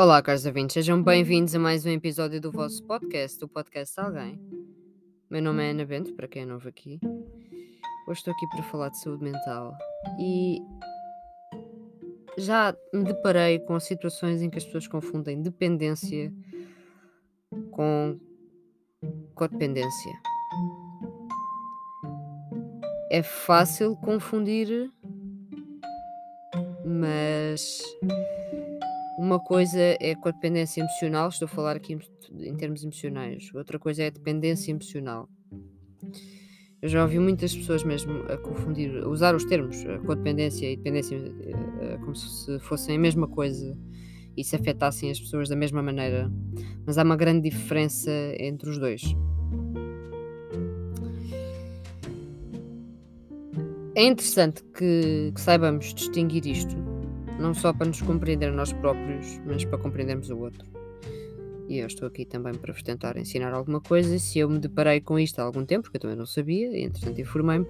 Olá, caros ouvintes, sejam bem-vindos a mais um episódio do vosso podcast, o podcast Alguém. Meu nome é Ana Bento, para quem é novo aqui. Hoje estou aqui para falar de saúde mental e já me deparei com situações em que as pessoas confundem dependência com codependência. É fácil confundir, mas uma coisa é a dependência emocional, estou a falar aqui em termos emocionais, outra coisa é a dependência emocional. Eu já ouvi muitas pessoas mesmo a confundir, a usar os termos codependência e dependência eh, eh, como se fossem a mesma coisa e se afetassem as pessoas da mesma maneira, mas há uma grande diferença entre os dois. É interessante que, que saibamos distinguir isto, não só para nos compreender nós próprios, mas para compreendermos o outro. E eu estou aqui também para vos tentar ensinar alguma coisa. Se eu me deparei com isto há algum tempo, porque eu também não sabia, e entretanto informei-me,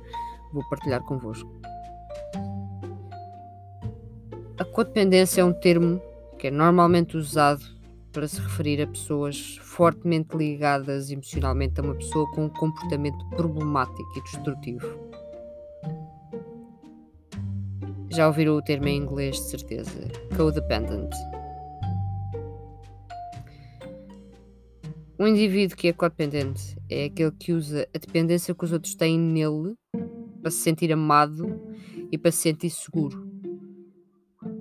vou partilhar convosco. A codependência é um termo que é normalmente usado para se referir a pessoas fortemente ligadas emocionalmente a uma pessoa com um comportamento problemático e destrutivo. Já ouviram o termo em inglês de certeza? Codependent. Um indivíduo que é codependente é aquele que usa a dependência que os outros têm nele para se sentir amado e para se sentir seguro.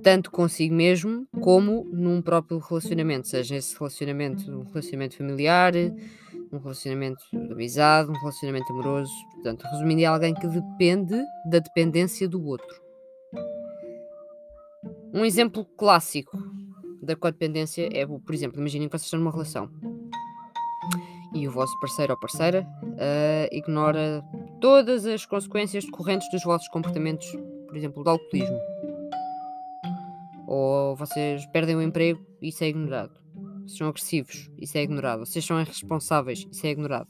Tanto consigo mesmo como num próprio relacionamento, seja esse relacionamento um relacionamento familiar, um relacionamento de amizade, um relacionamento amoroso. Portanto, resumindo, é alguém que depende da dependência do outro. Um exemplo clássico da codependência é, por exemplo, imaginem que vocês estão numa relação e o vosso parceiro ou parceira uh, ignora todas as consequências decorrentes dos vossos comportamentos, por exemplo, do alcoolismo. Ou vocês perdem o emprego isso é ignorado. Vocês são agressivos, isso é ignorado. Vocês são irresponsáveis, isso é ignorado.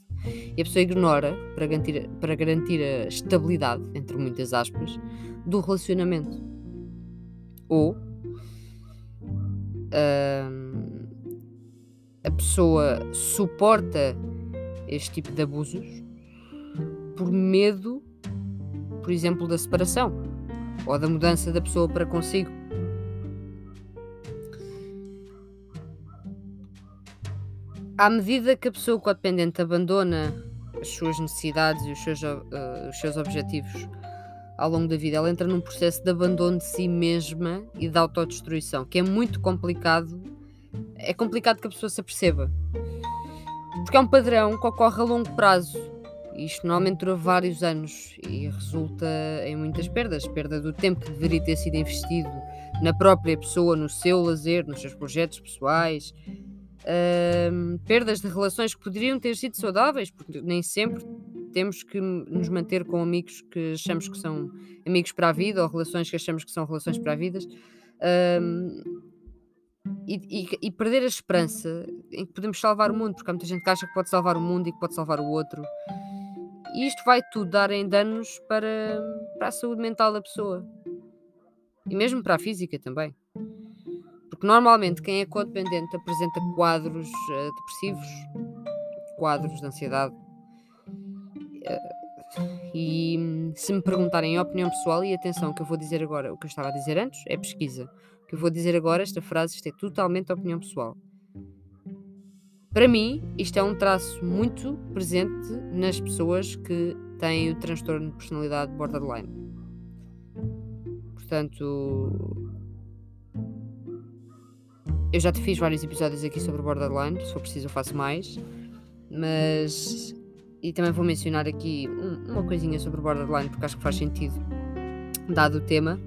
E a pessoa ignora para garantir, para garantir a estabilidade, entre muitas aspas, do relacionamento ou a pessoa suporta este tipo de abusos por medo, por exemplo, da separação ou da mudança da pessoa para consigo. À medida que a pessoa codependente abandona as suas necessidades e os seus, uh, os seus objetivos ao longo da vida. Ela entra num processo de abandono de si mesma e de autodestruição, que é muito complicado. É complicado que a pessoa se aperceba. Porque é um padrão que ocorre a longo prazo. Isto normalmente dura vários anos e resulta em muitas perdas. Perda do tempo que deveria ter sido investido na própria pessoa, no seu lazer, nos seus projetos pessoais. Uh, perdas de relações que poderiam ter sido saudáveis, porque nem sempre temos que nos manter com amigos que achamos que são amigos para a vida ou relações que achamos que são relações para a vida. Um, e, e, e, perder a esperança em que podemos salvar o mundo, porque há muita gente que acha que pode salvar o mundo e que pode salvar o outro. E isto vai tudo dar em danos para, para a saúde mental da pessoa. E mesmo para a física também. Porque normalmente quem é codependente apresenta quadros uh, depressivos, quadros de ansiedade, e se me perguntarem a opinião pessoal, e atenção, o que eu vou dizer agora, o que eu estava a dizer antes, é pesquisa. O que eu vou dizer agora, esta frase, isto é totalmente opinião pessoal. Para mim, isto é um traço muito presente nas pessoas que têm o transtorno de personalidade borderline. Portanto, eu já te fiz vários episódios aqui sobre borderline, se for preciso eu faço mais, mas e também vou mencionar aqui um, uma coisinha sobre o borderline, porque acho que faz sentido, dado o tema,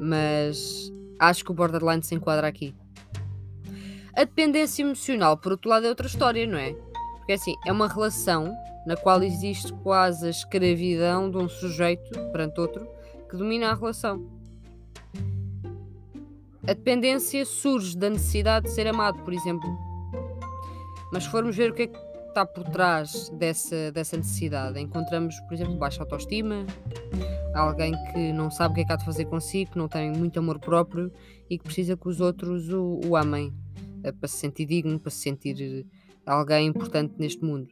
mas acho que o borderline se enquadra aqui. A dependência emocional, por outro lado, é outra história, não é? Porque assim, é uma relação na qual existe quase a escravidão de um sujeito perante outro que domina a relação. A dependência surge da necessidade de ser amado, por exemplo. Mas se formos ver o que é que está por trás dessa, dessa necessidade? Encontramos, por exemplo, baixa autoestima, alguém que não sabe o que é que há de fazer consigo, que não tem muito amor próprio e que precisa que os outros o, o amem. é para se sentir digno, para se sentir alguém importante neste mundo.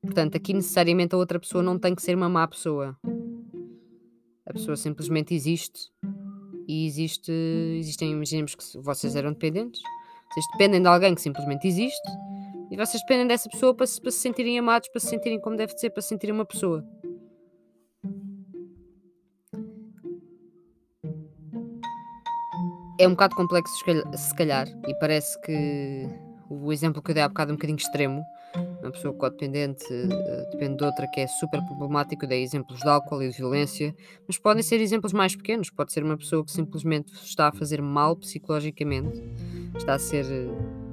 Portanto, aqui necessariamente a outra pessoa não tem que ser uma má pessoa. A pessoa simplesmente existe e existe, existem, imaginemos que vocês eram dependentes, vocês dependem de alguém que simplesmente existe e vocês dependem dessa pessoa para se, para se sentirem amados, para se sentirem como deve ser, para se sentirem uma pessoa. É um bocado complexo, se calhar, e parece que o exemplo que eu dei há bocado é um bocadinho extremo. Uma pessoa codependente uh, depende de outra que é super problemático. Eu dei exemplos de álcool e de violência, mas podem ser exemplos mais pequenos. Pode ser uma pessoa que simplesmente está a fazer mal psicologicamente, está a ser uh,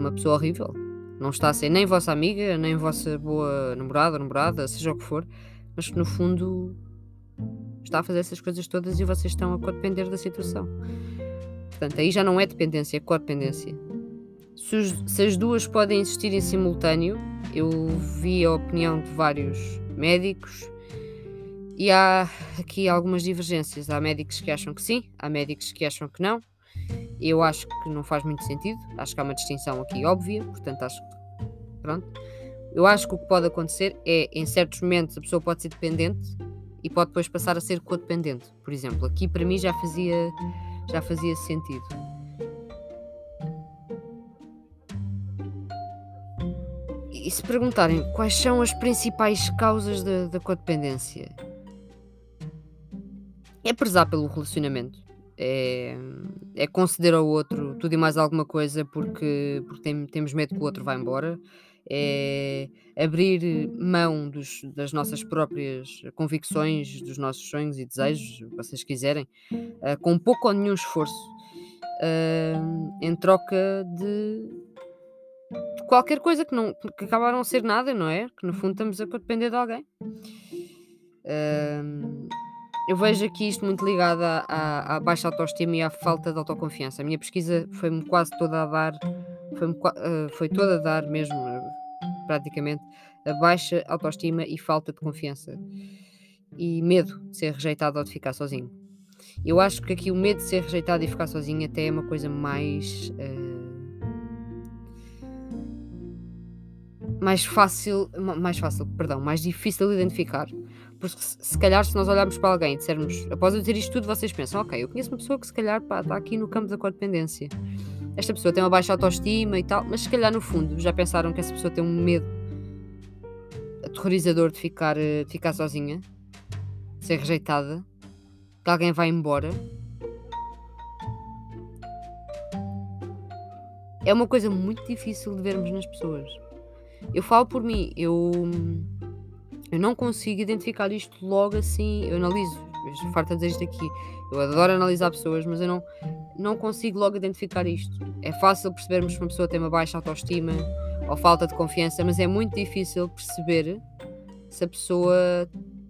uma pessoa horrível. Não está a ser nem vossa amiga, nem vossa boa namorada, namorada, seja o que for, mas que no fundo está a fazer essas coisas todas e vocês estão a codepender da situação. Portanto, aí já não é dependência, é codependência. Se, os, se as duas podem existir em simultâneo, eu vi a opinião de vários médicos e há aqui algumas divergências. Há médicos que acham que sim, há médicos que acham que não. Eu acho que não faz muito sentido. Acho que há uma distinção aqui óbvia, portanto acho que pronto. Eu acho que o que pode acontecer é, em certos momentos, a pessoa pode ser dependente e pode depois passar a ser codependente. Por exemplo, aqui para mim já fazia, já fazia sentido. E se perguntarem quais são as principais causas da, da codependência, é prezar pelo relacionamento. É, é conceder ao outro tudo e mais alguma coisa porque, porque tem, temos medo que o outro vá embora. É abrir mão dos, das nossas próprias convicções, dos nossos sonhos e desejos, o que vocês quiserem, uh, com pouco ou nenhum esforço, uh, em troca de qualquer coisa que, não, que acabaram a ser nada, não é? Que no fundo estamos a depender de alguém. Uh, eu vejo aqui isto muito ligado à, à, baixa autoestima e à falta de autoconfiança. A minha pesquisa foi-me quase toda a dar, foi, uh, foi toda a dar mesmo, praticamente, a baixa autoestima e falta de confiança. E medo de ser rejeitado ou de ficar sozinho. Eu acho que aqui o medo de ser rejeitado e ficar sozinho até é uma coisa mais. Uh, mais fácil, mais fácil, perdão, mais difícil de identificar. Porque se, calhar se nós olharmos para alguém e dissermos, após eu dizer isto tudo, vocês pensam, ok, eu conheço uma pessoa que se calhar pá, está aqui no campo da codependência. Esta pessoa tem uma baixa autoestima e tal, mas se calhar no fundo já pensaram que essa pessoa tem um medo aterrorizador de ficar, eh, de ficar sozinha, de ser rejeitada, que alguém vai embora. É uma coisa muito difícil de vermos nas pessoas. Eu falo por mim, eu, eu não consigo identificar isto logo assim. Eu analiso, eu farto a dizer isto aqui. Eu adoro analisar pessoas, mas eu não, não consigo logo identificar isto. É fácil percebermos que uma pessoa tem uma baixa autoestima ou falta de confiança, mas é muito difícil perceber se a pessoa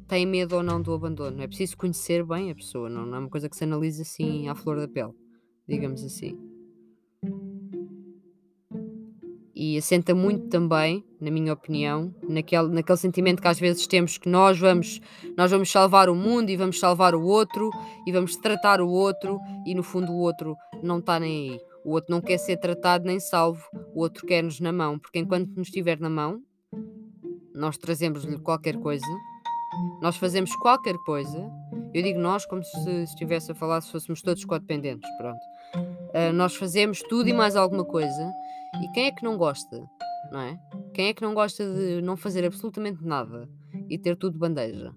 tem medo ou não do abandono. É preciso conhecer bem a pessoa, não, não é uma coisa que se analisa assim à flor da pele, digamos assim e assenta muito também, na minha opinião, naquele, naquele sentimento que às vezes temos que nós vamos, nós vamos salvar o mundo e vamos salvar o outro e vamos tratar o outro e no fundo o outro não está nem aí. O outro não quer ser tratado nem salvo, o outro quer-nos na mão, porque enquanto nos estiver na mão, nós trazemos-lhe qualquer coisa, nós fazemos qualquer coisa. Eu digo nós como se estivesse a falar se fôssemos todos codependentes, pronto. Uh, nós fazemos tudo e mais alguma coisa e quem é que não gosta, não é? Quem é que não gosta de não fazer absolutamente nada e ter tudo de bandeja?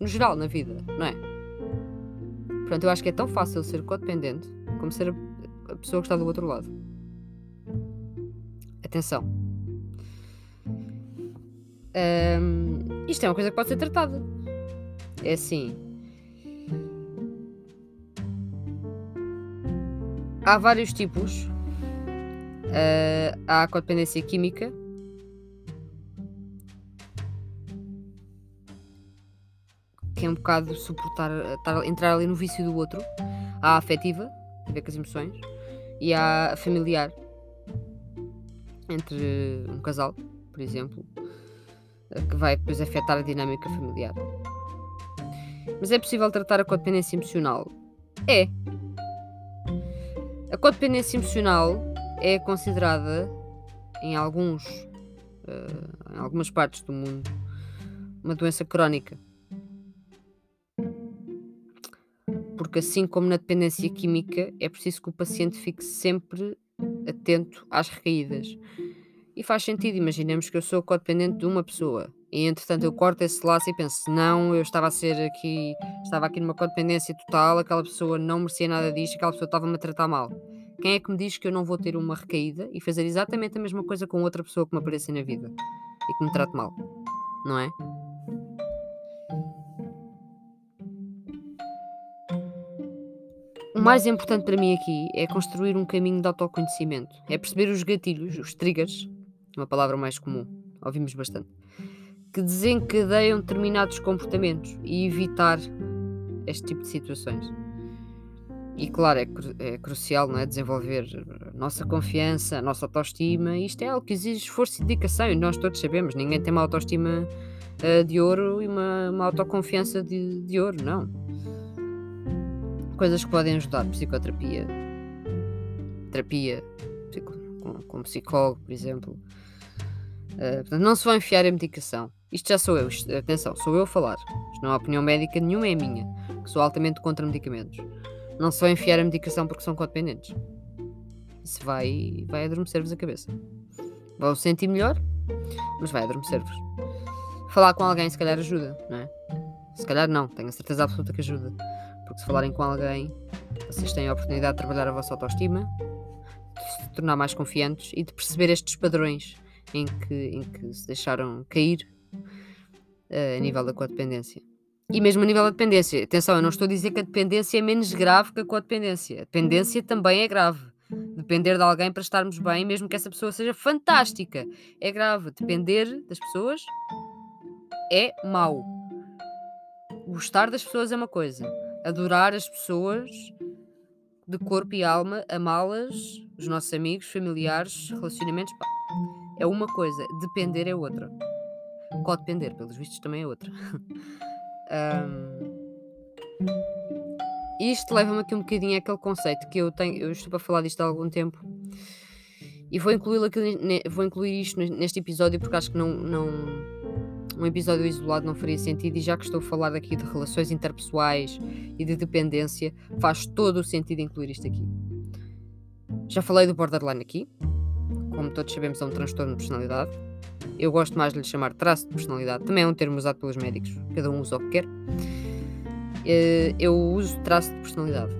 No geral, na vida, não é? Portanto, eu acho que é tão fácil ser codependente como ser a pessoa que está do outro lado. Atenção. Um, isto é uma coisa que pode ser tratada. É assim. Há vários tipos uh, à codependência química. Que é um bocado suportar, estar, entrar ali no vício do outro. Há a afetiva, a ver com as emoções, e há a familiar, entre um casal, por exemplo, que vai depois afetar a dinâmica familiar. Mas é possível tratar a codependência emocional? É. A codependência emocional é considerada em alguns uh, em algumas partes do mundo uma doença crónica. Porque assim como na dependência química, é preciso que o paciente fique sempre atento às recaídas. E faz sentido, imaginemos que eu sou codependente de uma pessoa e entretanto eu corto esse laço e penso, não, eu estava a ser aqui, estava aqui numa codependência total, aquela pessoa não merecia nada disto, aquela pessoa estava-me a tratar mal. Quem é que me diz que eu não vou ter uma recaída e fazer exatamente a mesma coisa com outra pessoa que me apareça na vida e que me trate mal? Não é? O mais importante para mim aqui é construir um caminho de autoconhecimento. É perceber os gatilhos, os triggers, uma palavra mais comum, ouvimos bastante, que desencadeiam determinados comportamentos e evitar este tipo de situações. E claro, é, cru é crucial não é? desenvolver a nossa confiança, a nossa autoestima. Isto é algo que exige esforço e dedicação, e nós todos sabemos. Ninguém tem uma autoestima uh, de ouro e uma, uma autoconfiança de, de ouro, não. Coisas que podem ajudar, psicoterapia, terapia com, com psicólogo, por exemplo. Uh, portanto, não se vão enfiar a medicação. Isto já sou eu, atenção, sou eu a falar. Isto não é opinião médica nenhuma, é minha, que sou altamente contra medicamentos. Não vai enfiar a medicação porque são codependentes. Isso vai, vai adormecer-vos a cabeça. Vão sentir melhor, mas vai adormecer-vos. Falar com alguém se calhar ajuda, não é? Se calhar não, tenho a certeza absoluta que ajuda. Porque se falarem com alguém, vocês têm a oportunidade de trabalhar a vossa autoestima, de se tornar mais confiantes e de perceber estes padrões em que, em que se deixaram cair a nível da codependência. E mesmo a nível da dependência. Atenção, eu não estou a dizer que a dependência é menos grave que a codependência. A dependência também é grave. Depender de alguém para estarmos bem, mesmo que essa pessoa seja fantástica, é grave. Depender das pessoas é mau. Gostar das pessoas é uma coisa. Adorar as pessoas de corpo e alma, amá-las, os nossos amigos, familiares, relacionamentos, pá, é uma coisa. Depender é outra. Codepender, pelos vistos, também é outra. Um, isto leva-me aqui um bocadinho àquele conceito que eu tenho, eu estou a falar disto há algum tempo e vou incluir, aqui, vou incluir isto neste episódio porque acho que não, não um episódio isolado não faria sentido e já que estou a falar aqui de relações interpessoais e de dependência, faz todo o sentido incluir isto aqui. Já falei do borderline aqui, como todos sabemos é um transtorno de personalidade eu gosto mais de lhe chamar traço de personalidade. Também é um termo usado pelos médicos. Cada um usa o que quer. Eh, eu uso traço de personalidade.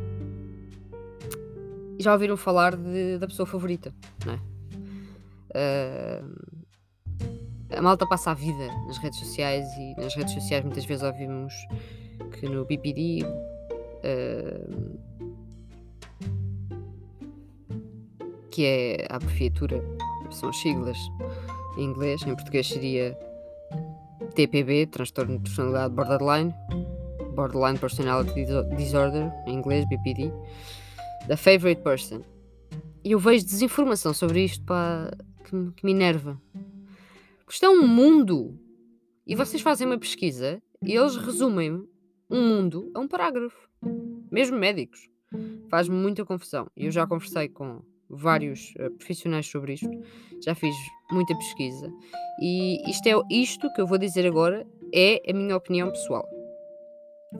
Já ouviram falar de, da pessoa favorita, não é? Uh, a malta passa a vida nas redes sociais e nas redes sociais muitas vezes ouvimos que no BPD uh, eh, que é a abreviatura, são as siglas em inglês, em português seria TPB, transtorno de personalidade borderline, borderline personality disorder, em inglês BPD, the favorite person. E eu vejo desinformação sobre isto pá, que, que me enerva. Porque isto é um mundo. E vocês fazem uma pesquisa e eles resumem um mundo a um parágrafo. Mesmo médicos. Faz-me muita confusão. E eu já conversei com vários uh, profissionais sobre isto, já fiz muita pesquisa e isto é isto que eu vou dizer agora é a minha opinião pessoal.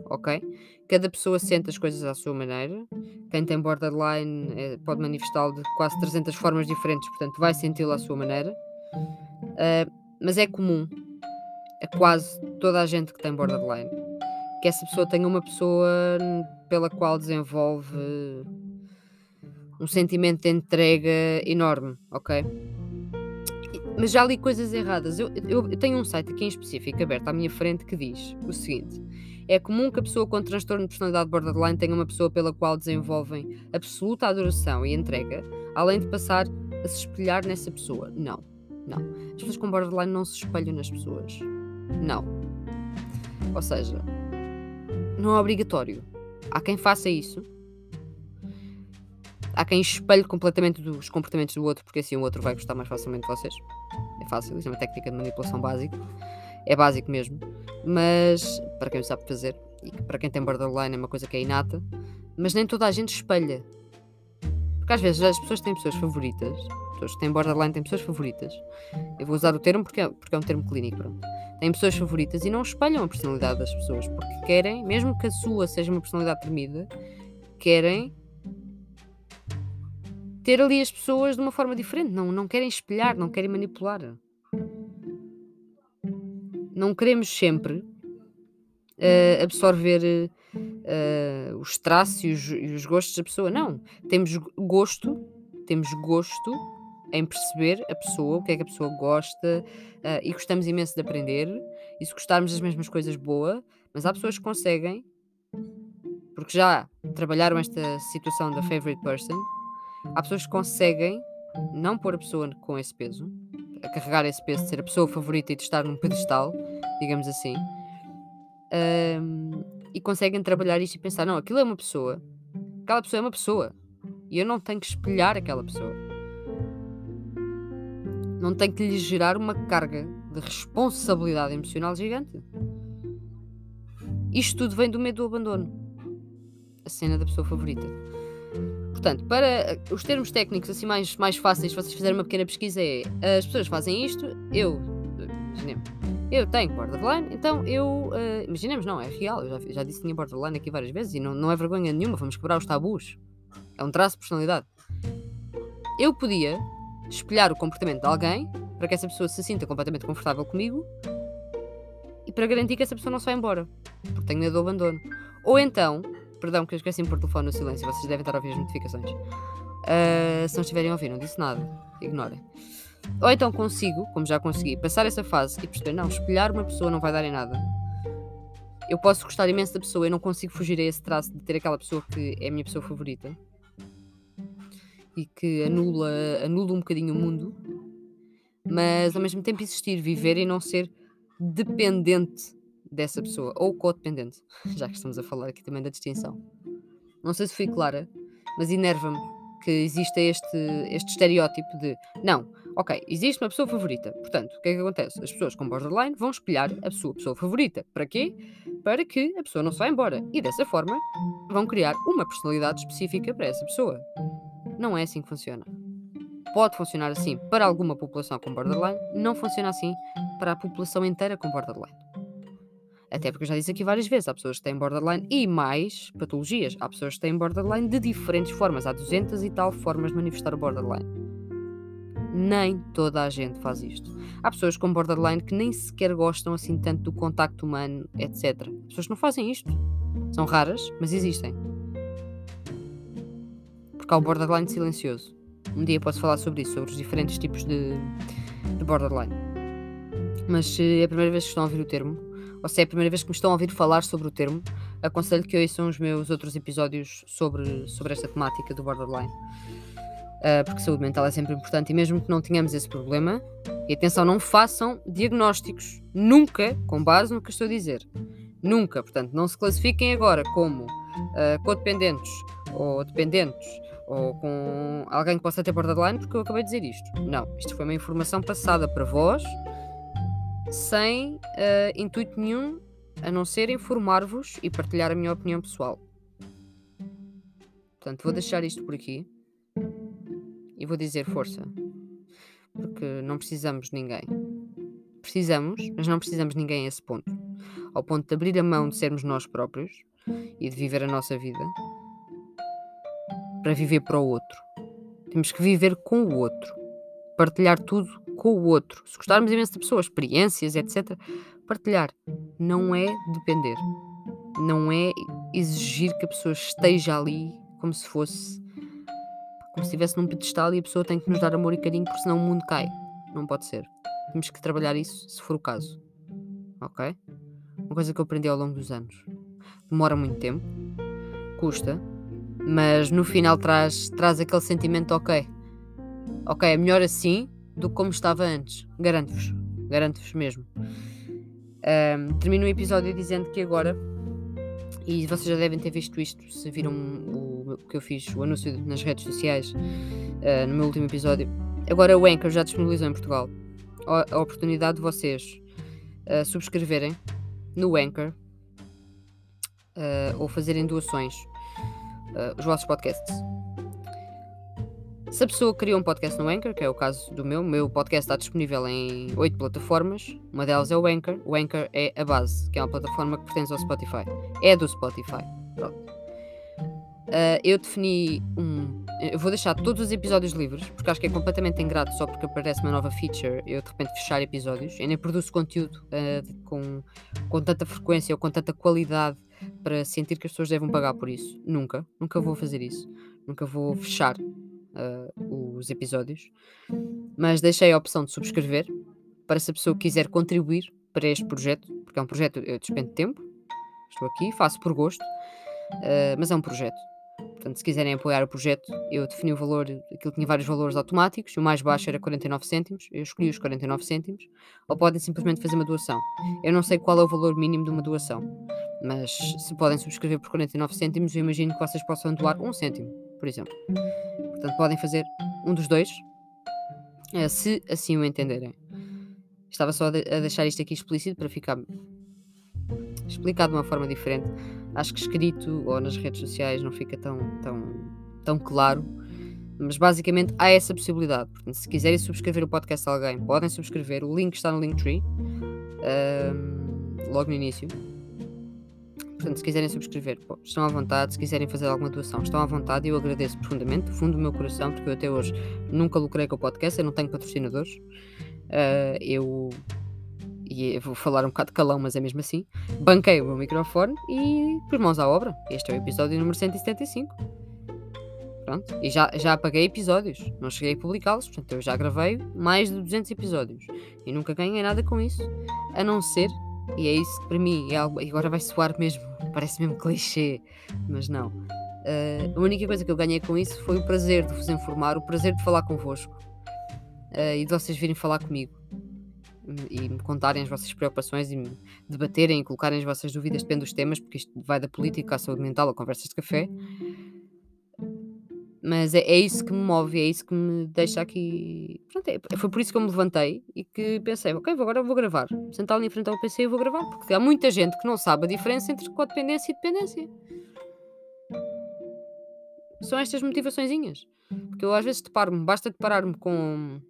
Ok? Cada pessoa sente as coisas à sua maneira. Quem tem borderline é, pode manifestá-lo de quase 300 formas diferentes, portanto, vai senti-lo à sua maneira. Uh, mas é comum a quase toda a gente que tem borderline que essa pessoa tenha uma pessoa pela qual desenvolve um sentimento de entrega enorme, ok? Mas já li coisas erradas. Eu, eu, eu, tenho um site aqui em específico aberto à minha frente que diz o seguinte: é comum que a pessoa com transtorno de personalidade borderline tenha uma pessoa pela qual desenvolvem absoluta adoração e entrega, além de passar a se espelhar nessa pessoa. Não, não. As pessoas com borderline não se espelham nas pessoas. Não. Ou seja, não é obrigatório. Há quem faça isso, há quem espelhe completamente os comportamentos do outro, porque assim o outro vai gostar mais facilmente de vocês. É fácil, isso é uma técnica de manipulação básica. É básico mesmo. Mas, para quem sabe fazer, e para quem tem borderline é uma coisa que é inata, mas nem toda a gente espelha. Porque às vezes as pessoas têm pessoas favoritas, pessoas que têm borderline têm pessoas favoritas. Eu vou usar o termo porque é, porque é um termo clínico, pronto. Têm pessoas favoritas e não espelham a personalidade das pessoas, porque querem, mesmo que a sua seja uma personalidade tremida, querem ter ali as pessoas de uma forma diferente. Não, não querem espelhar, não querem manipular. Não queremos sempre uh, absorver uh, os traços e os, e os gostos da pessoa. Não. Temos gosto, temos gosto em perceber a pessoa, o que é que a pessoa gosta uh, e gostamos imenso de aprender. E se gostarmos das mesmas coisas, boa. Mas há pessoas que conseguem, porque já trabalharam esta situação da favorite person, Há pessoas que conseguem não pôr a pessoa com esse peso, a carregar esse peso de ser a pessoa favorita e de estar num pedestal, digamos assim, um, e conseguem trabalhar isto e pensar: não, aquilo é uma pessoa, aquela pessoa é uma pessoa, e eu não tenho que espelhar aquela pessoa. Não tenho que lhe gerar uma carga de responsabilidade emocional gigante. Isto tudo vem do medo do abandono. A cena da pessoa favorita. Portanto, para eh, os termos técnicos assim mais, mais fáceis, se vocês fizerem uma pequena pesquisa, é as pessoas fazem isto, eu, imaginemos, eu tenho borderline, então eu, uh, imaginemos, não, é real, eu já, já disse que tinha borderline aqui várias vezes e não, não é vergonha nenhuma, vamos quebrar os tabus. É um traço de personalidade. Eu podia espelhar o comportamento de alguém para que essa pessoa se sinta completamente confortável comigo e para garantir que essa pessoa não se vá embora, porque tenho medo do abandono. Ou então, Perdão, que eu esqueci de pôr o telefone no silêncio. Vocês devem estar a ouvir as notificações. Uh, se não estiverem a ouvir, não disse nada. Ignorem. Ou então consigo, como já consegui, passar essa fase e perceber, não, espelhar uma pessoa não vai dar em nada. Eu posso gostar imenso da pessoa, eu não consigo fugir a esse traço de ter aquela pessoa que é a minha pessoa favorita e que anula, anula um bocadinho o mundo, mas ao mesmo tempo existir, viver e não ser dependente dessa pessoa, ou codependente, já que estamos a falar aqui também da distinção. Não sei se fui clara, mas enerva-me que exista este, este estereótipo de não, ok, existe uma pessoa favorita. Portanto, o que é que acontece? As pessoas com borderline vão espelhar a sua pessoa favorita. Para quê? Para que a pessoa não se vá embora. E dessa forma vão criar uma personalidade específica para essa pessoa. Não é assim que funciona. Pode funcionar assim para alguma população com borderline, não funciona assim para a população inteira com borderline. Até porque eu já disse aqui várias vezes: há pessoas que têm borderline e mais patologias. Há pessoas que têm borderline de diferentes formas. Há 200 e tal formas de manifestar o borderline. Nem toda a gente faz isto. Há pessoas com borderline que nem sequer gostam assim tanto do contacto humano, etc. Pessoas que não fazem isto. São raras, mas existem. Porque há o borderline silencioso. Um dia posso falar sobre isso, sobre os diferentes tipos de, de borderline. Mas se é a primeira vez que estão a ouvir o termo, ou se é a primeira vez que me estão a ouvir falar sobre o termo, aconselho que ouçam os meus outros episódios sobre, sobre esta temática do borderline. Uh, porque saúde mental é sempre importante e mesmo que não tenhamos esse problema, e atenção, não façam diagnósticos, nunca, com base no que estou a dizer. Nunca, portanto, não se classifiquem agora como uh, codependentes ou dependentes ou com alguém que possa ter borderline, porque eu acabei de dizer isto. Não, isto foi uma informação passada para vós sem uh, intuito nenhum a não ser informar-vos e partilhar a minha opinião pessoal. Portanto, vou deixar isto por aqui e vou dizer força, porque não precisamos de ninguém. Precisamos, mas não precisamos de ninguém a esse ponto. Ao ponto de abrir a mão de sermos nós próprios e de viver a nossa vida para viver para o outro. Temos que viver com o outro, partilhar tudo com o outro. Se gostarmos imenso de pessoas, experiências, etc., partilhar. Não é depender. Não é exigir que a pessoa esteja ali como se fosse. como se estivesse num pedestal e a pessoa tem que nos dar amor e carinho, porque senão o mundo cai. Não pode ser. Temos que trabalhar isso se for o caso. Ok? Uma coisa que eu aprendi ao longo dos anos. Demora muito tempo, custa, mas no final traz, traz aquele sentimento: ok, ok, é melhor assim do que como estava antes. Garanto-vos. Garanto-vos mesmo. Um, termino o episódio dizendo que agora, e vocês já devem ter visto isto se viram o, que eu fiz, o anúncio nas redes sociais uh, no meu último episódio. Agora o Anchor já disponibilizou em Portugal a, a oportunidade de vocês uh, subscreverem no Anchor uh, ou fazerem doações os vossos podcasts Se a pessoa criou um podcast no Anchor, que é o caso do meu, o meu podcast está disponível em oito plataformas. Uma delas é o Anchor. O Anchor é a base, que é uma plataforma que pertence ao Spotify. É do Spotify. Pronto. Uh, eu defini um. Eu vou deixar todos os episódios livres, porque acho que é completamente ingrato só porque aparece uma nova feature eu de repente fechar episódios. Eu nem produzo conteúdo uh, com, com tanta frequência ou com tanta qualidade para sentir que as pessoas devem pagar por isso. Nunca. Nunca vou fazer isso. Nunca vou fechar uh, os episódios, mas deixei a opção de subscrever para se a pessoa quiser contribuir para este projeto, porque é um projeto, eu despendo tempo, estou aqui, faço por gosto, uh, mas é um projeto. Portanto, se quiserem apoiar o projeto, eu defini o valor, aquilo tinha vários valores automáticos, o mais baixo era 49 cêntimos, eu escolhi os 49 cêntimos, ou podem simplesmente fazer uma doação. Eu não sei qual é o valor mínimo de uma doação, mas se podem subscrever por 49 cêntimos, eu imagino que vocês possam doar um cêntimo, por exemplo. Portanto, podem fazer um dos dois, eh, se assim o entenderem. Estava só a deixar isto aqui explícito para ficar explicado de uma forma diferente. Acho que escrito ou nas redes sociais não fica tão, tão, tão claro. Mas basicamente há essa possibilidade. Portanto, se quiserem subscrever o podcast de alguém, podem subscrever. O link está no Linktree, um, logo no início. Portanto, se quiserem subscrever, pô, estão à vontade. Se quiserem fazer alguma doação, estão à vontade. Eu agradeço profundamente, do fundo do meu coração, porque eu até hoje nunca lucrei com o podcast. Eu não tenho patrocinadores. Uh, eu. E vou falar um bocado de calão, mas é mesmo assim. Banquei o meu microfone e pus mãos à obra. Este é o episódio número 175. Pronto. E já, já apaguei episódios. Não cheguei a publicá-los. Portanto, eu já gravei mais de 200 episódios. E nunca ganhei nada com isso. A não ser e é isso que para mim é algo. Agora vai soar mesmo, parece mesmo clichê, mas não. Uh, a única coisa que eu ganhei com isso foi o prazer de vos informar, o prazer de falar convosco uh, e de vocês virem falar comigo e me contarem as vossas preocupações e me debaterem e colocarem as vossas dúvidas, depende dos temas, porque isto vai da política à saúde mental a conversas de café. Mas é, é, isso que me move, é isso que me deixa aqui. Pronto, é, foi por isso que eu me levantei e que pensei, ok, agora vou gravar. Sentar ali em frente ao PC e vou gravar, porque há muita gente que não sabe a diferença entre codependência e dependência. São estas motivaçõezinhas. Porque eu às vezes deparo-me, basta deparar-me com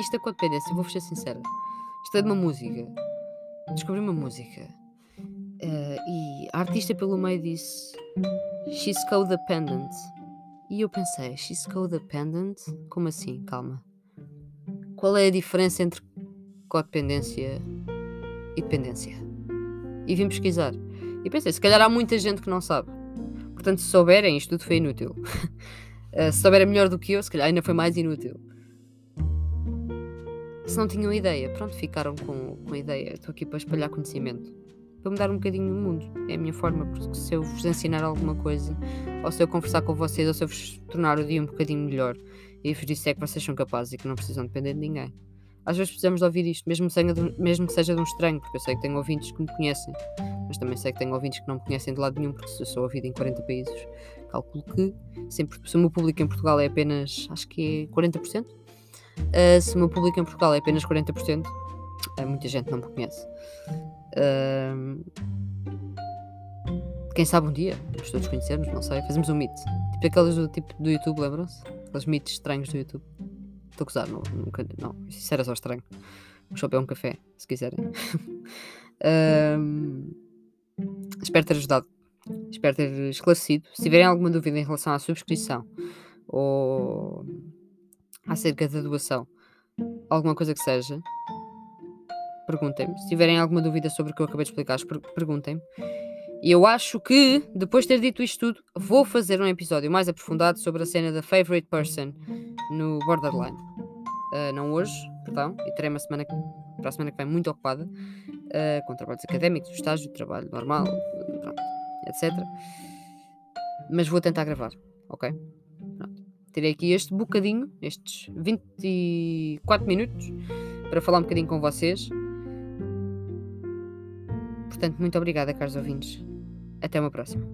isto é codependência, vou ser sincera. Isto é de uma música. Descobri uma música. Uh, e a artista pelo meio disse She's codependent. E eu pensei, she's codependent? Como assim? Calma. Qual é a diferença entre codependência e dependência? E vim pesquisar. E pensei, se calhar há muita gente que não sabe. Portanto, se souberem, isto tudo foi inútil. uh, se souberem melhor do que eu, se calhar ainda foi mais inútil. Se não tinham ideia, pronto, ficaram com, com ideia. Estou aqui para espalhar conhecimento para mudar um bocadinho o mundo. É a minha forma, porque se eu vos ensinar alguma coisa, ou se eu conversar com vocês, ou se eu vos tornar o dia um bocadinho melhor, e vos disser que vocês são capazes e que não precisam depender de ninguém. Às vezes precisamos de ouvir isto, mesmo, mesmo que seja de um estranho, porque eu sei que tenho ouvintes que me conhecem, mas também sei que tenho ouvintes que não me conhecem de lado nenhum, porque eu sou ouvido em 40 países, calculo que sempre, se o meu público em Portugal é apenas, acho que é 40%, uh, ah, se o meu público em Portugal é apenas 40%, uh, muita gente não me conhece. Quem sabe um dia, vamos todos conhecermos, não sei, fazemos um meet. Tipo aqueles do tipo do YouTube, lembram-se? Aqueles meets estranhos do YouTube. Estou a gozar, não, nunca, não, isso era só estranho. Vou só beber um café, se quiserem. espero ter ajudado. Espero ter esclarecido. Se tiverem alguma dúvida em relação à subscrição ou acerca da doação, alguma coisa que seja, perguntem-me. Se tiverem alguma dúvida sobre o que eu acabei de explicar, perguntem-me. E eu acho que, depois de ter dito isto tudo, vou fazer um episódio mais aprofundado sobre a cena da Favorite Person no Borderline. Uh, não hoje, perdão, e terei uma semana para a semana que vem muito ocupada uh, com trabalhos académicos, estágio, trabalho normal, pronto, etc. Mas vou tentar gravar, ok? Pronto. Terei aqui este bocadinho, estes 24 minutos, para falar um bocadinho com vocês Portanto, muito obrigada, caros ouvintes. Até uma próxima.